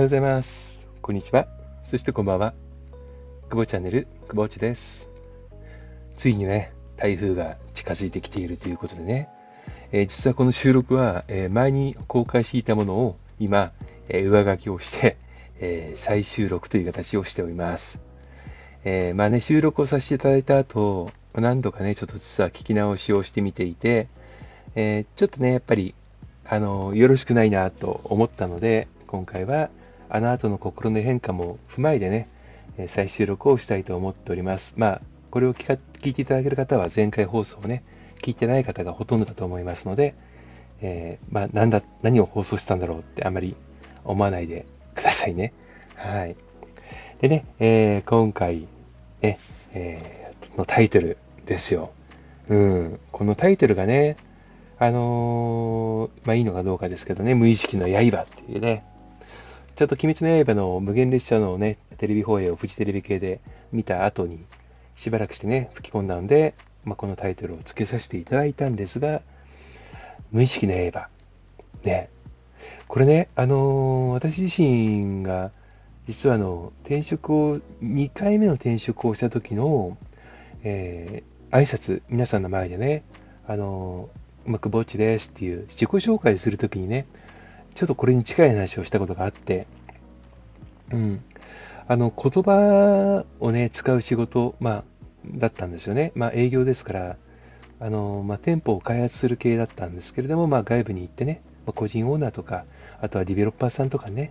はようございます。こんにちは。そしてこんばんは。久保チャンネル、久保内です。ついにね、台風が近づいてきているということでね、えー、実はこの収録は、えー、前に公開していたものを今、えー、上書きをして、え再収録という形をしております。えまあね、収録をさせていただいた後、何度かね、ちょっと実は聞き直しをしてみていて、えちょっとね、やっぱり、あの、よろしくないなと思ったので、今回はあの後の心の変化も踏まえてね、再収録をしたいと思っております。まあ、これを聞いていただける方は前回放送をね、聞いてない方がほとんどだと思いますので、えー、まあ、なんだ、何を放送したんだろうってあまり思わないでくださいね。はい。でね、えー、今回、ね、えー、のタイトルですよ。うん、このタイトルがね、あの、まあいいのかどうかですけどね、無意識の刃っていうね、ちょっと鬼滅の刃の無限列車のね、テレビ放映をフジテレビ系で見た後に、しばらくしてね、吹き込んだんで、まあ、このタイトルを付けさせていただいたんですが、無意識の刃。ね。これね、あのー、私自身が、実はあの、転職を、2回目の転職をした時の、えー、挨拶、皆さんの前でね、あのー、まくぼっちですっていう自己紹介するときにね、ちょっとこれに近い話をしたことがあって、うん。あの、言葉をね、使う仕事、まあ、だったんですよね。まあ、営業ですから、あの、まあ、店舗を開発する系だったんですけれども、まあ、外部に行ってね、まあ、個人オーナーとか、あとはディベロッパーさんとかね、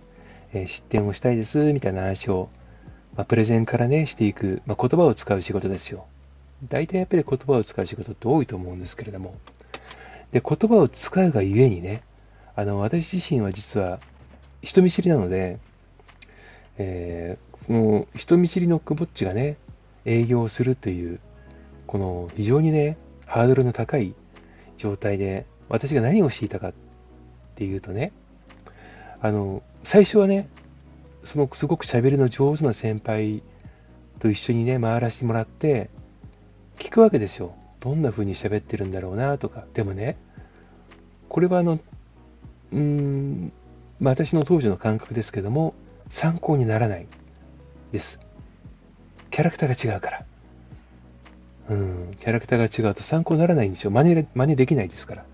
えー、出店をしたいです、みたいな話を、まあ、プレゼンからね、していく、まあ、言葉を使う仕事ですよ。大体やっぱり言葉を使う仕事って多いと思うんですけれども。で、言葉を使うがゆえにね、あの、私自身は実は人見知りなので、えー、その人見知りのくぼっちがね、営業をするという、この非常にね、ハードルの高い状態で、私が何をしていたかっていうとね、あの、最初はね、そのすごく喋りの上手な先輩と一緒にね、回らせてもらって、聞くわけですよ。どんな風に喋ってるんだろうなとか。でもね、これはあの、うーん、まあ、私の当時の感覚ですけども、参考にならないです。キャラクターが違うから。うん、キャラクターが違うと参考にならないんですよ。真似真似できないですから。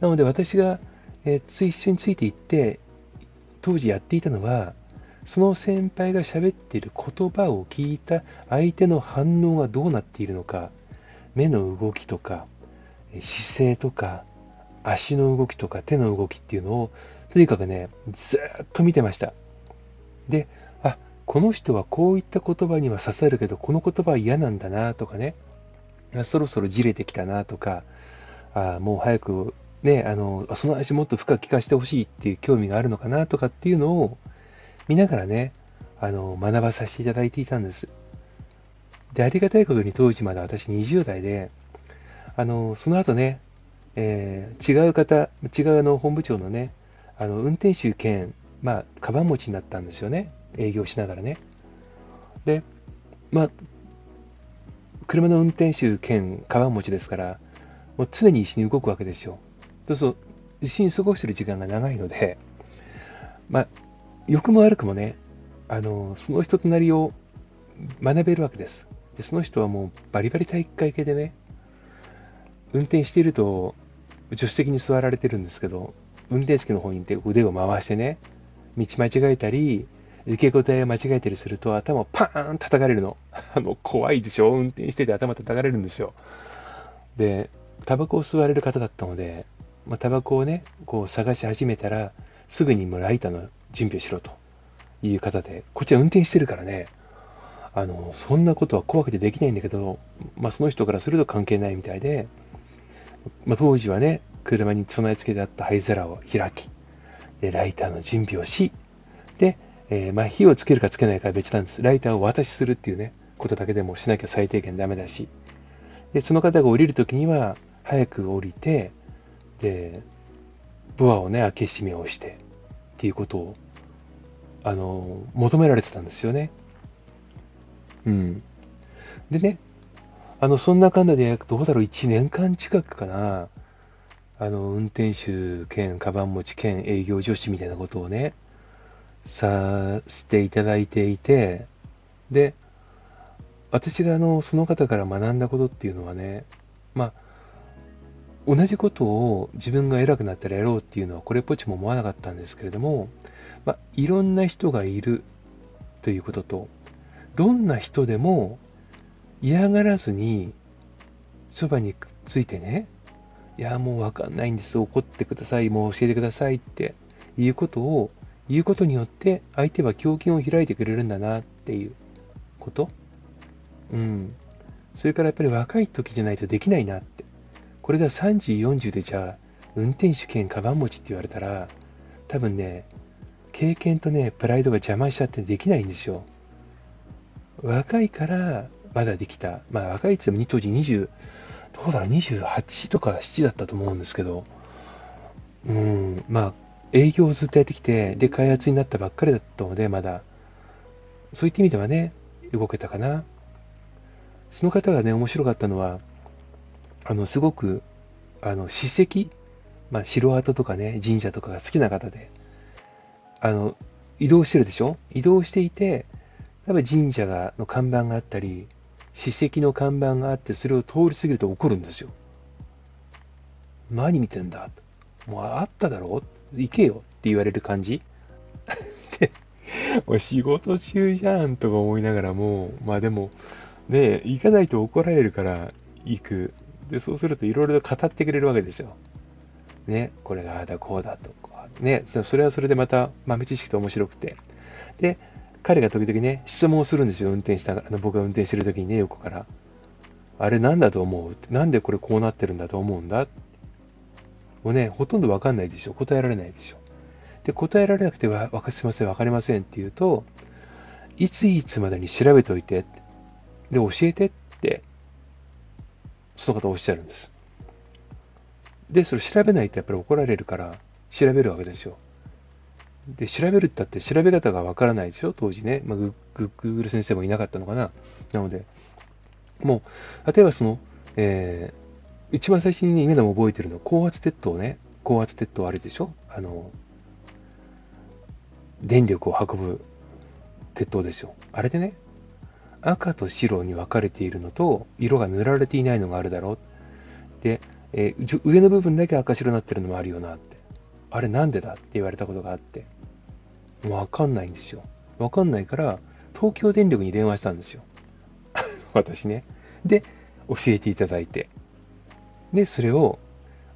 なので私が、えー、つ一緒についていって、当時やっていたのは、その先輩が喋っている言葉を聞いた相手の反応がどうなっているのか、目の動きとか、姿勢とか、足の動きとか手の動きっていうのを、とにかくね、ずっと見てました。で、あ、この人はこういった言葉には刺さるけど、この言葉は嫌なんだなとかね、そろそろじれてきたなとか、あもう早くね、あの、その話もっと深く聞かせてほしいっていう興味があるのかなとかっていうのを見ながらね、あの、学ばさせていただいていたんです。で、ありがたいことに当時まだ私20代で、あの、その後ね、えー、違う方、違うの本部長のね、あの運転手兼、まあ、カバン持ちになったんですよね。営業しながらね。で、まあ、車の運転手兼カバン持ちですから、もう常に一緒に動くわけですよ。そうすると、一緒に過ごしてる時間が長いので、まあ、欲も悪くもね、あの、その人となりを学べるわけです。でその人はもうバリバリ体育会系でね、運転していると、助手席に座られてるんですけど、運転席の方に行って腕を回してね、道間違えたり、受け答えを間違えたりすると頭をパーン叩かれるの。あの、怖いでしょ運転してて頭叩かれるんですよ。で、タバコを吸われる方だったので、まあ、タバコをね、こう探し始めたら、すぐにもうライターの準備をしろという方で、こっちは運転してるからね、あの、そんなことは怖くてできないんだけど、まあ、その人からすると関係ないみたいで、まあ、当時はね、車に備え付けてあった灰皿を開き、でライターの準備をし、で、えー、まあ、火をつけるかつけないかは別なんです。ライターを渡しするっていうね、ことだけでもしなきゃ最低限ダメだし、で、その方が降りるときには、早く降りて、で、ドアをね、開け閉めをして、っていうことを、あの、求められてたんですよね。うん。でね、あの、そんなかんだで、どうだろう、1年間近くかな、あの、運転手兼カバン持ち兼営業助手みたいなことをね、させていただいていて、で、私があの、その方から学んだことっていうのはね、まあ、同じことを自分が偉くなったらやろうっていうのはこれっぽっちも思わなかったんですけれども、まあ、いろんな人がいるということと、どんな人でも嫌がらずにそばにくっついてね、いや、もうわかんないんです、怒ってください、もう教えてくださいっていうことを言うことによって相手は胸筋を開いてくれるんだなっていうこと。うん。それからやっぱり若い時じゃないとできないなって。これが30、40でじゃあ、運転手兼カバン持ちって言われたら、多分ね、経験とね、プライドが邪魔しちゃってできないんですよ。若いからまだできた。まあ若いって言っても当時20、どうだろう、28とか7だったと思うんですけど、うん、まあ営業をずっとやってきて、で、開発になったばっかりだったので、まだ、そういった意味ではね、動けたかな。その方がね、面白かったのは、あの、すごく、あの、史跡、まあ、城跡とかね、神社とかが好きな方で、あの、移動してるでしょ？移動していて、やっぱ神社がの看板があったり、史跡の看板があって、それを通り過ぎると怒るんですよ。何見てんだ？もうあっただろ？行けよって言われる感じ で、仕事中じゃんとか思いながらも、まあでも、ね、行かないと怒られるから行く。で、そうするといろいろ語ってくれるわけですよ。ね、これがああだこうだとか、ね、それはそれでまた豆知識と面白くて。で、彼が時々ね、質問をするんですよ、運転したあの僕が運転してる時にね、横から。あれなんだと思う？って、なんでこれこうなってるんだと思うんだ？もうね、ほとんどわかんないでしょ。答えられないでしょ。で、答えられなくては、すいません、わかりませんって言うと、いついつまでに調べておいて、で、教えてって、その方おっしゃるんです。で、それ調べないとやっぱり怒られるから、調べるわけですよ。で、調べるったって調べ方がわからないでしょ、当時ね。まあ、グーグル先生もいなかったのかな。なので、もう、例えばその、えー、一番最初に、ね、今でも覚えてるのは、高圧鉄塔ね。高圧鉄塔あるでしょ？あの、電力を運ぶ鉄塔ですよ。あれでね、赤と白に分かれているのと、色が塗られていないのがあるだろう。で、えー、上の部分だけ赤白になってるのもあるよなって。あれなんでだって言われたことがあって。もうわかんないんですよ。わかんないから、東京電力に電話したんですよ。私ね。で、教えていただいて。で、それを、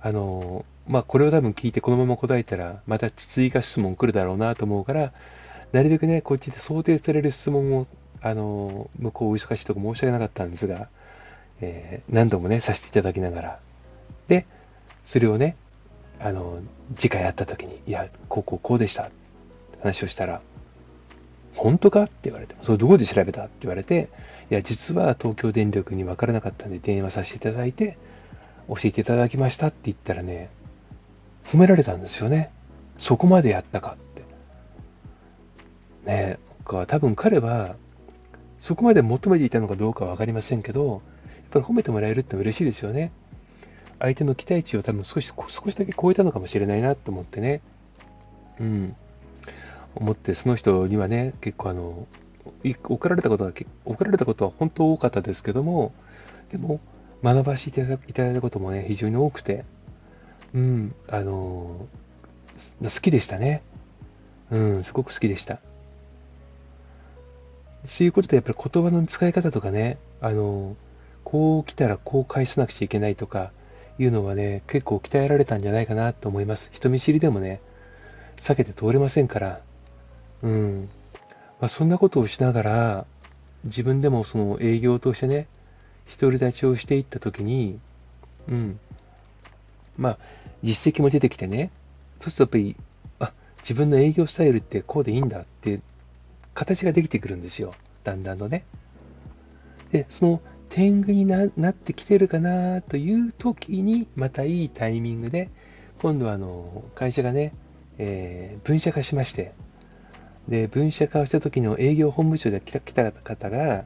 あのー、まあ、これを多分聞いてこのまま答えたら、また追加質問来るだろうなと思うから、なるべくね、こっちで想定される質問を、あのー、向こうお忙しいとこ申し訳なかったんですが、えー、何度もね、させていただきながら。で、それをね、あの、次回会った時に、いや、こうこうこうでした話をしたら、本当か？って言われて、それどこで調べた？って言われて、いや、実は東京電力に分からなかったんで電話させていただいて、教えていただきましたって言ったらね、褒められたんですよね。そこまでやったかって。ねえ、多分彼は、そこまで求めていたのかどうかは分かりませんけど、やっぱり褒めてもらえるって嬉しいですよね。相手の期待値を多分少し、少しだけ超えたのかもしれないなと思ってね。うん。思って、その人にはね、結構あの、送られたことが、送られたことは本当多かったですけども、でも、学ばせていただいたこともね、非常に多くて、うん、あの、好きでしたね。うん、すごく好きでした。そういうことで、やっぱり言葉の使い方とかね、あの、こう来たらこう返さなくちゃいけないとか、いうのはね、結構鍛えられたんじゃないかなと思います。人見知りでもね、避けて通れませんから。うん。まあ、そんなことをしながら、自分でもその営業としてね、独り立ちをしていったときに、うん。まあ、実績も出てきてね、そうするとやっぱり、あ、自分の営業スタイルってこうでいいんだって、形ができてくるんですよ。だんだんとね。で、その天狗になってきてるかなという時に、またいいタイミングで、今度はあの会社がね、えー、分社化しまして、で、分社化をした時の営業本部長で来た来た方が、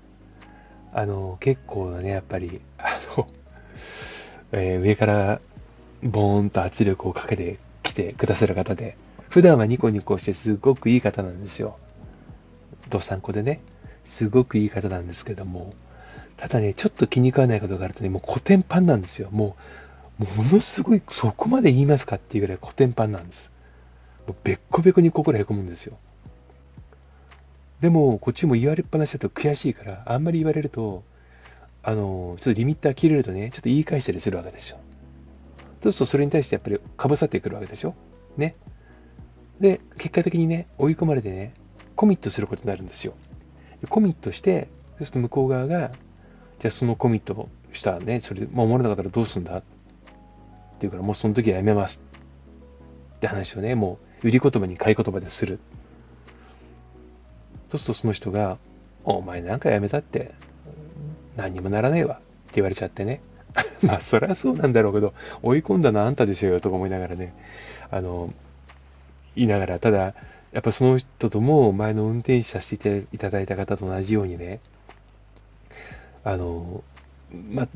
あの、結構ね、やっぱり、あの、えー、上からボーンと圧力をかけてきてくださる方で、普段はニコニコしてすごくいい方なんですよ。どさんこでね、すごくいい方なんですけども、ただね、ちょっと気に食わないことがあるとね、もう古典パンなんですよ。もう、ものすごい、そこまで言いますかっていうぐらい古典パンなんです。もうべっこべこに心へこむんですよ。でも、こっちも言われっぱなしだと悔しいから、あんまり言われると、あの、ちょっとリミッター切れるとね、ちょっと言い返したりするわけですよ。そうするとそれに対してやっぱりかぶさってくるわけでしょ？ね。で、結果的にね、追い込まれてね、コミットすることになるんですよ。コミットして、そうすると向こう側が、じゃあそのコミットしたらね、それで守れなかったらどうすんだって言うから、もうその時はやめますって話をね、もう売り言葉に買い言葉でする。そうするとその人が、お前なんかやめたって、何にもならねえわって言われちゃってね。まあ、そりゃそうなんだろうけど、追い込んだのはあんたでしょよとか思いながらね、あの、言いながら、ただ、やっぱその人とも前の運転手させていただいた方と同じようにね、あの、ま、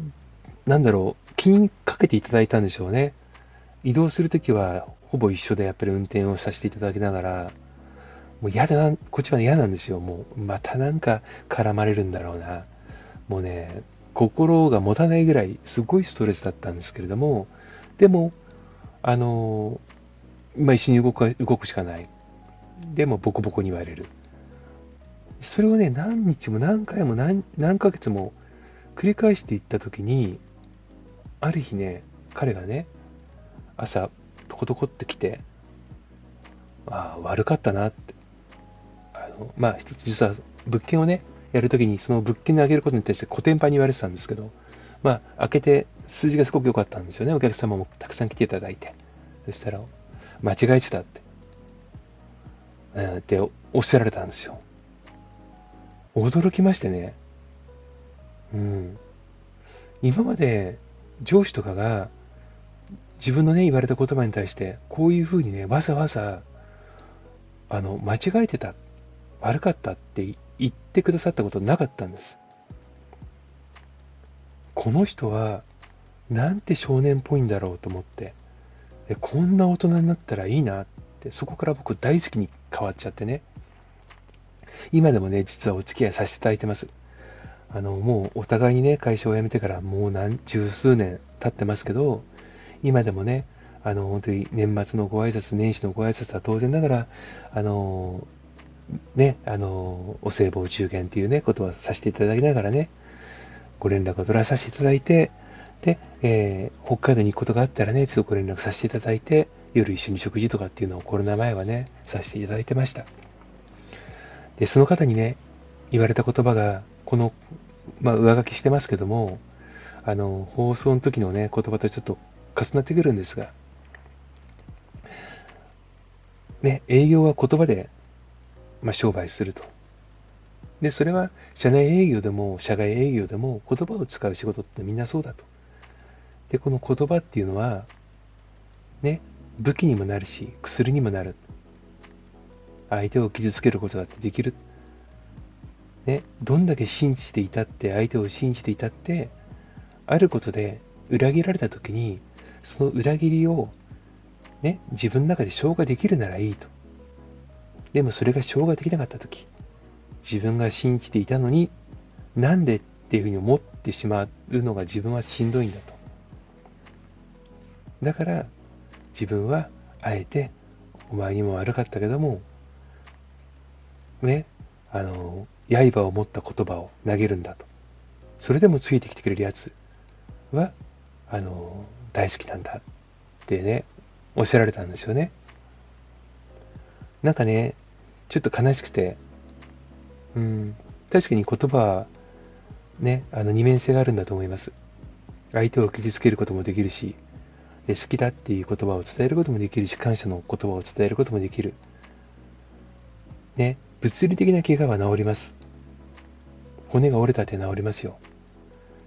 なんだろう、気にかけていただいたんでしょうね。移動するときはほぼ一緒でやっぱり運転をさせていただきながら、もう嫌だな、こっちは嫌なんですよ。もう、またなんか絡まれるんだろうな。もうね、心が持たないぐらい、すごいストレスだったんですけれども、でも、あの、まあ、一緒に動く動くしかない。でも、ボコボコに言われる。それをね、何日も何回も何何ヶ月も繰り返していったときに、ある日ね、彼がね、朝、トコトコって来て、ああ、悪かったなって。あの、まあ、一つ実は物件をね、やるときにその物件にあげることに対して古典版に言われてたんですけど、まあ、開けて数字がすごく良かったんですよね。お客様もたくさん来ていただいて。そしたら、間違えてたって、うん、っておっしゃられたんですよ。驚きましてね。うん。今まで上司とかが自分のね、言われた言葉に対して、こういうふうにね、わざわざ、あの、間違えてた、悪かったって言ってくださったことなかったんです。この人は、なんて少年っぽいんだろうと思って、こんな大人になったらいいなって、そこから僕大好きに変わっちゃってね。今でもね、実はお付き合いさせていただいてます。あの、もうお互いにね、会社を辞めてからもう何十数年経ってますけど、今でもね、あの、本当に年末のご挨拶、年始のご挨拶は当然ながら、あの、ね、あの、お歳暮中元っていうね、ことはさせていただきながらね、ご連絡を取らさせていただいて、で、えー、北海道に行くことがあったらね、ちょっとご連絡させていただいて、夜一緒に食事とかっていうのをコロナ前はね、させていただいてました。で、その方にね、言われた言葉が、この、まあ、上書きしてますけども、あの、放送の時のね、言葉とちょっと重なってくるんですが、ね、営業は言葉で、まあ、商売すると。で、それは社内営業でも社外営業でも言葉を使う仕事ってみんなそうだと。で、この言葉っていうのは、ね、武器にもなるし、薬にもなる。相手を傷つけることだってできる。ね、どんだけ信じていたって、相手を信じていたって、あることで裏切られたときに、その裏切りを、ね、自分の中で消化できるならいいと。でもそれが消化できなかったとき、自分が信じていたのに、なんでっていうふうに思ってしまうのが自分はしんどいんだと。だから、自分はあえて、お前にも悪かったけども、ね、あの、刃を持った言葉を投げるんだと。それでもついてきてくれるやつは、あの、大好きなんだってね、おっしゃられたんですよね。なんかね、ちょっと悲しくて、うん、確かに言葉は、ね、あの二面性があるんだと思います。相手を傷つけることもできるし、好きだっていう言葉を伝えることもできるし、感謝の言葉を伝えることもできる。ね、物理的な怪我は治ります。骨が折れたって治りますよ。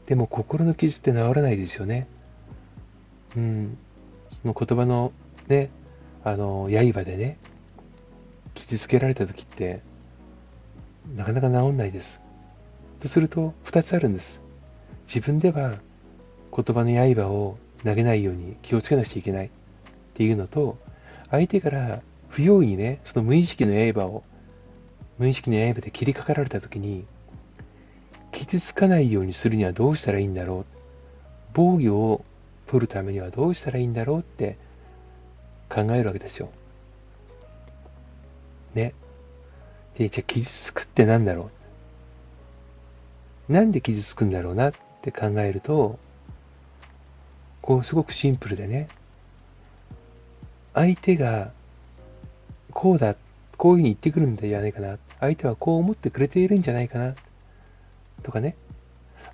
でも心の傷って治らないですよね。うん。その言葉のね、あの、刃でね、傷つけられた時って、なかなか治んないです。とすると、二つあるんです。自分では言葉の刃を投げないように気をつけなくちゃいけないっていうのと、相手から不用意にね、その無意識の刃を、無意識の刃で切りかかられた時に、傷つかないようにするにはどうしたらいいんだろう？防御を取るためにはどうしたらいいんだろうって考えるわけですよ。ね。で、じゃあ傷つくって何だろう？なんで傷つくんだろうなって考えると、こうすごくシンプルでね、相手がこうだ、こういうふうに言ってくるんじゃないかな。相手はこう思ってくれているんじゃないかな。とかね。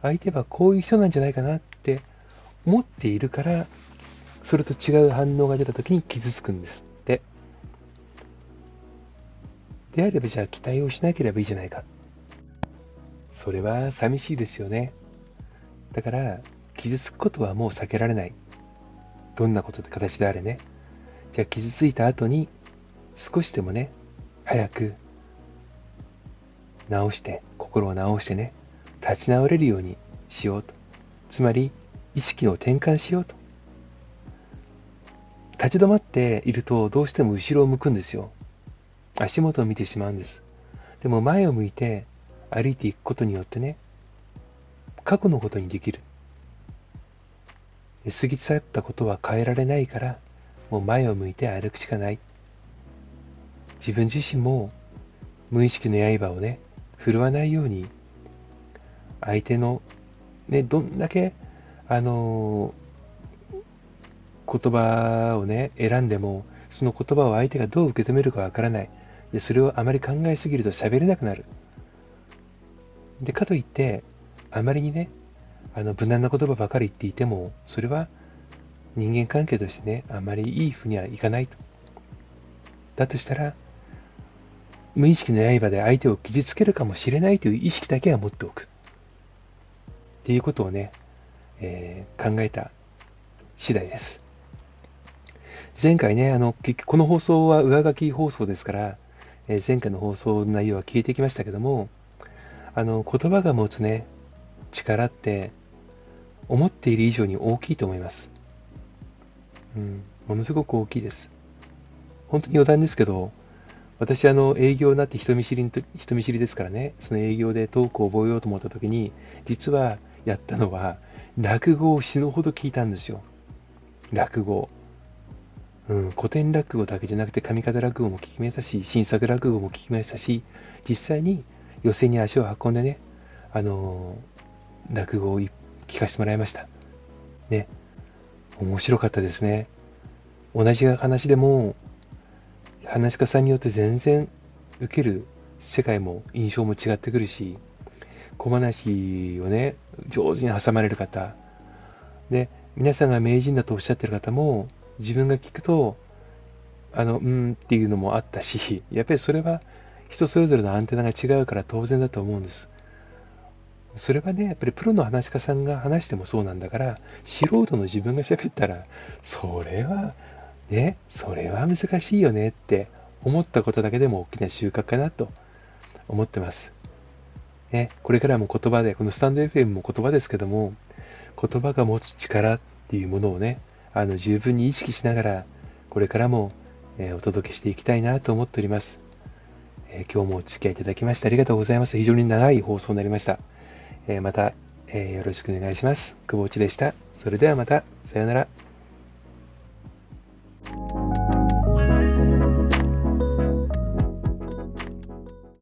相手はこういう人なんじゃないかなって思っているから、それと違う反応が出た時に傷つくんですって。であればじゃあ期待をしなければいいじゃないか。それは寂しいですよね。だから、傷つくことはもう避けられない。どんなことで形であれね。じゃあ傷ついた後に少しでもね、早く直して、心を直してね、立ち直れるようにしようと。つまり、意識を転換しようと。立ち止まっているとどうしても後ろを向くんですよ。足元を見てしまうんです。でも前を向いて歩いていくことによってね、過去のことにできる。過ぎ去ったことは変えられないから、もう前を向いて歩くしかない。自分自身も無意識の刃をね、振るわないように、相手の、ね、どんだけ、あのー、言葉をね、選んでも、その言葉を相手がどう受け止めるかわからない。で、それをあまり考えすぎると喋れなくなる。で、かといって、あまりにね、あの、無難な言葉ばかり言っていても、それは人間関係としてね、あまりいいふうにはいかないと。だとしたら、無意識の刃で相手を傷つけるかもしれないという意識だけは持っておく。っていうことをね、えー、考えた次第です。前回ね、あの、結局この放送は上書き放送ですから、えー、前回の放送の内容は消えてきましたけども、あの、言葉が持つね、力って、思っている以上に大きいと思います。うん、ものすごく大きいです。本当に余談ですけど、私、あの、営業になって人見知り人見知りですからね、その営業でトークを覚えようと思った時に、実はやったのは、落語を死ぬほど聞いたんですよ。落語。うん、古典落語だけじゃなくて上方落語も聞きましたし、新作落語も聞きましたし、実際に寄席に足を運んでね、あの、落語を聞かせてもらいました。ね。面白かったですね。同じ話でも、話し家さんによって全然受ける世界も印象も違ってくるし、小話をね、上手に挟まれる方、で、皆さんが名人だとおっしゃってる方も、自分が聞くと、あの、うんっていうのもあったし、やっぱりそれは人それぞれのアンテナが違うから当然だと思うんです。それはね、やっぱりプロの話し家さんが話してもそうなんだから、素人の自分が喋ったら、それはね、それは難しいよねって思ったことだけでも大きな収穫かなと思ってます。ね、これからも言葉で、このスタンド FM も言葉ですけども、言葉が持つ力っていうものをね、あの十分に意識しながら、これからも、え、お届けしていきたいなと思っております、え、今日もお付き合いいただきましてありがとうございます。非常に長い放送になりました。え、また、えよろしくお願いします。久保内でした。それではまた、さようなら。